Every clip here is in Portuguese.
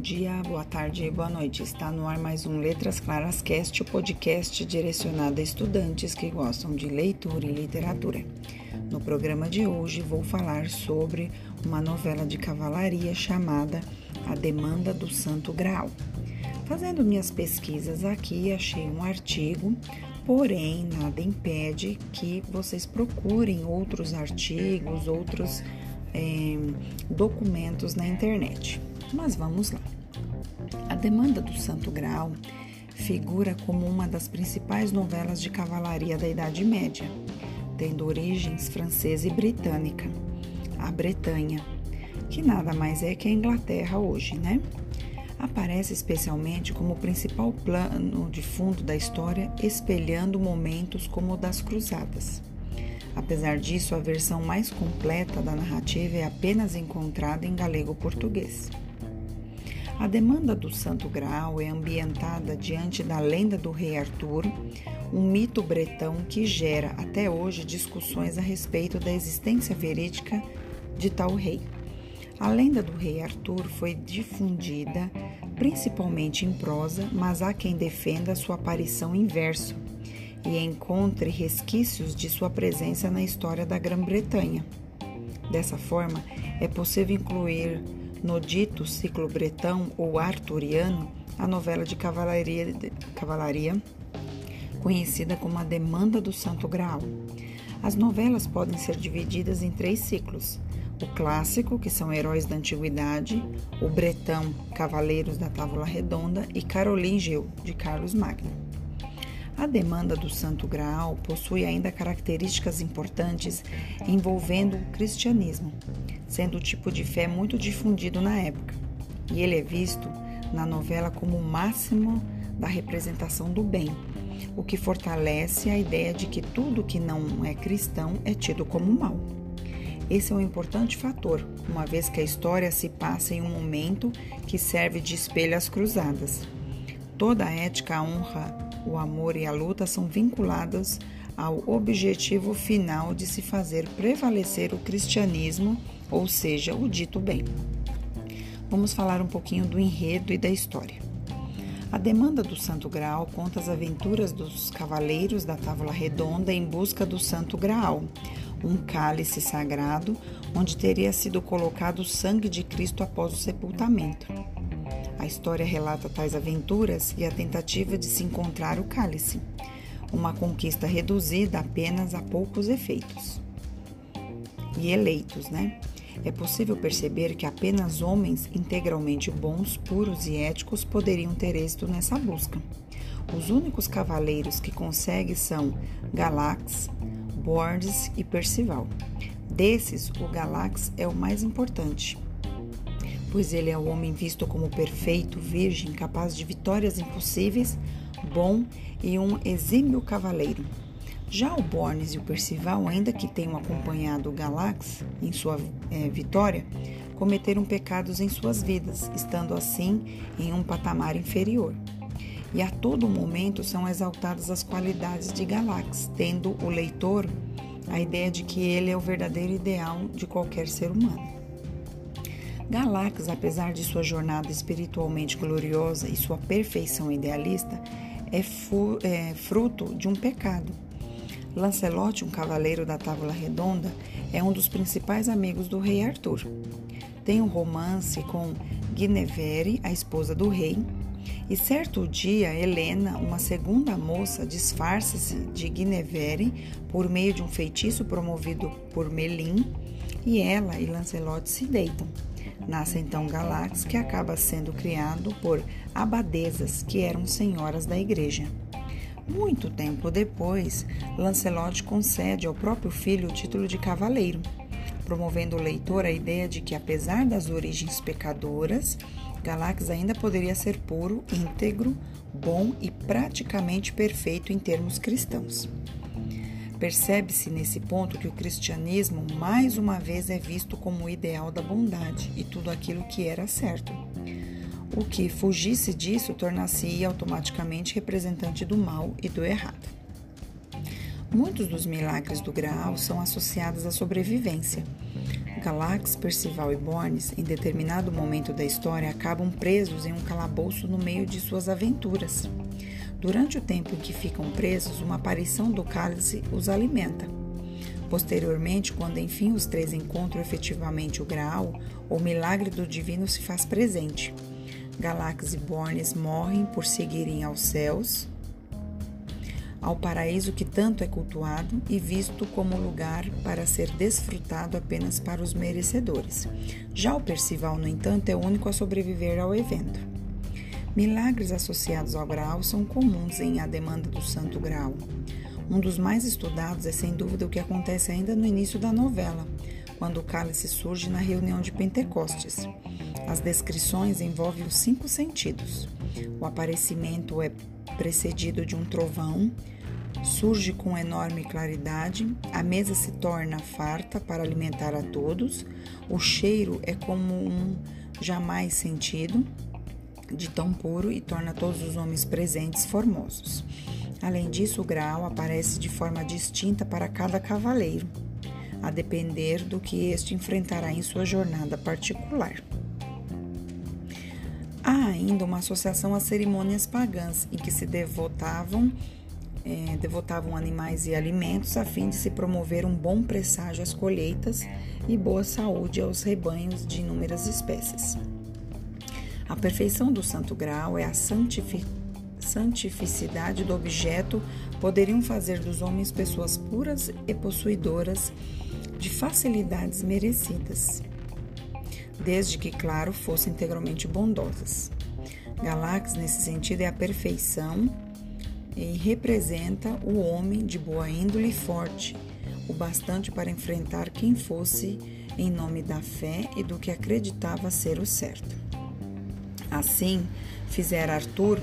dia, boa tarde e boa noite. Está no ar mais um Letras Claras Cast, o podcast direcionado a estudantes que gostam de leitura e literatura. No programa de hoje vou falar sobre uma novela de cavalaria chamada A Demanda do Santo Graal. Fazendo minhas pesquisas aqui, achei um artigo, porém nada impede que vocês procurem outros artigos, outros é, documentos na internet. Mas vamos lá. A Demanda do Santo Graal figura como uma das principais novelas de cavalaria da Idade Média, tendo origens francesa e britânica, a Bretanha, que nada mais é que a Inglaterra hoje, né? Aparece especialmente como principal plano de fundo da história, espelhando momentos como o das Cruzadas. Apesar disso, a versão mais completa da narrativa é apenas encontrada em galego-português. A demanda do Santo Graal é ambientada diante da lenda do rei Arthur, um mito bretão que gera até hoje discussões a respeito da existência verídica de tal rei. A lenda do rei Arthur foi difundida principalmente em prosa, mas há quem defenda sua aparição em verso e encontre resquícios de sua presença na história da Grã-Bretanha. Dessa forma, é possível incluir no dito ciclo bretão ou arturiano a novela de cavalaria, cavalaria conhecida como A Demanda do Santo Graal. As novelas podem ser divididas em três ciclos: o clássico, que são heróis da antiguidade, o bretão, cavaleiros da Távola Redonda e Carolingeu, de Carlos Magno. A demanda do Santo Graal possui ainda características importantes envolvendo o cristianismo, sendo o tipo de fé muito difundido na época, e ele é visto na novela como o máximo da representação do bem, o que fortalece a ideia de que tudo que não é cristão é tido como mal. Esse é um importante fator, uma vez que a história se passa em um momento que serve de espelho às cruzadas. Toda a ética, a honra o amor e a luta são vinculados ao objetivo final de se fazer prevalecer o cristianismo, ou seja, o dito bem. Vamos falar um pouquinho do enredo e da história. A demanda do Santo Graal conta as aventuras dos cavaleiros da Távola Redonda em busca do Santo Graal, um cálice sagrado onde teria sido colocado o sangue de Cristo após o sepultamento. A história relata tais aventuras e a tentativa de se encontrar o cálice, uma conquista reduzida apenas a poucos efeitos. E eleitos, né? É possível perceber que apenas homens integralmente bons, puros e éticos poderiam ter êxito nessa busca. Os únicos cavaleiros que conseguem são Galax, Bordes e Percival. Desses, o Galax é o mais importante pois ele é o homem visto como perfeito, virgem, capaz de vitórias impossíveis, bom e um exímio cavaleiro. Já o Bornes e o Percival, ainda que tenham acompanhado o Galax em sua é, vitória, cometeram pecados em suas vidas, estando assim em um patamar inferior. E a todo momento são exaltadas as qualidades de Galax, tendo o leitor a ideia de que ele é o verdadeiro ideal de qualquer ser humano. Galax, apesar de sua jornada espiritualmente gloriosa e sua perfeição idealista, é, é fruto de um pecado. Lancelot, um cavaleiro da Távola Redonda, é um dos principais amigos do rei Arthur. Tem um romance com Guinevere, a esposa do rei, e certo dia Helena, uma segunda moça, disfarça-se de Guinevere por meio de um feitiço promovido por Melin, e ela e Lancelot se deitam. Nasce então Galax, que acaba sendo criado por abadesas, que eram senhoras da igreja. Muito tempo depois, Lancelot concede ao próprio filho o título de cavaleiro, promovendo o leitor a ideia de que, apesar das origens pecadoras, Galax ainda poderia ser puro, íntegro, bom e praticamente perfeito em termos cristãos. Percebe-se nesse ponto que o cristianismo mais uma vez é visto como o ideal da bondade e tudo aquilo que era certo. O que fugisse disso tornar-se automaticamente representante do mal e do errado. Muitos dos milagres do Graal são associados à sobrevivência. Galax, Percival e Bornes, em determinado momento da história, acabam presos em um calabouço no meio de suas aventuras. Durante o tempo em que ficam presos, uma aparição do cálice os alimenta. Posteriormente, quando enfim os três encontram efetivamente o Graal, o milagre do divino se faz presente. Galax e Bornes morrem por seguirem aos céus, ao paraíso que tanto é cultuado e visto como lugar para ser desfrutado apenas para os merecedores. Já o Percival, no entanto, é o único a sobreviver ao evento. Milagres associados ao grau são comuns em A Demanda do Santo Grau. Um dos mais estudados é sem dúvida o que acontece ainda no início da novela, quando o cálice surge na reunião de Pentecostes. As descrições envolvem os cinco sentidos. O aparecimento é precedido de um trovão, surge com enorme claridade, a mesa se torna farta para alimentar a todos, o cheiro é como um jamais sentido, de tão puro e torna todos os homens presentes formosos. Além disso, o grau aparece de forma distinta para cada cavaleiro, a depender do que este enfrentará em sua jornada particular. Há ainda uma associação às cerimônias pagãs, em que se devotavam, é, devotavam animais e alimentos a fim de se promover um bom presságio às colheitas e boa saúde aos rebanhos de inúmeras espécies. A perfeição do Santo Grau é a santifi santificidade do objeto, poderiam fazer dos homens pessoas puras e possuidoras de facilidades merecidas desde que, claro, fossem integralmente bondosas. Galax, nesse sentido, é a perfeição e representa o homem de boa índole e forte, o bastante para enfrentar quem fosse em nome da fé e do que acreditava ser o certo. Assim, fizera Arthur,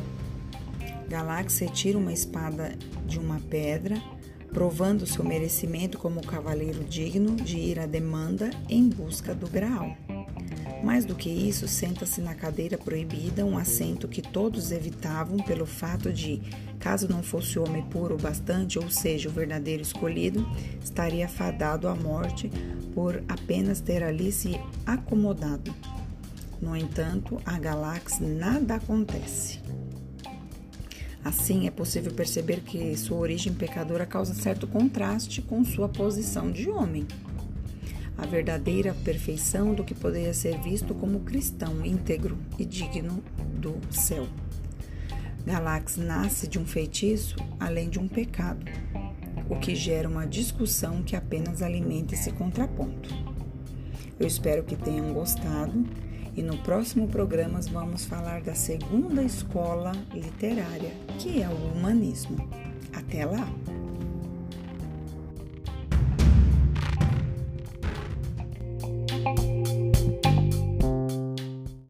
Galax retira uma espada de uma pedra, provando seu merecimento como cavaleiro digno de ir à demanda em busca do Graal. Mais do que isso, senta-se na cadeira proibida, um assento que todos evitavam pelo fato de, caso não fosse homem puro o bastante, ou seja, o verdadeiro escolhido, estaria fadado à morte por apenas ter ali se acomodado. No entanto, a Galax nada acontece. Assim, é possível perceber que sua origem pecadora causa certo contraste com sua posição de homem a verdadeira perfeição do que poderia ser visto como cristão íntegro e digno do céu. Galax nasce de um feitiço além de um pecado, o que gera uma discussão que apenas alimenta esse contraponto. Eu espero que tenham gostado e no próximo programa vamos falar da segunda escola literária, que é o humanismo. Até lá!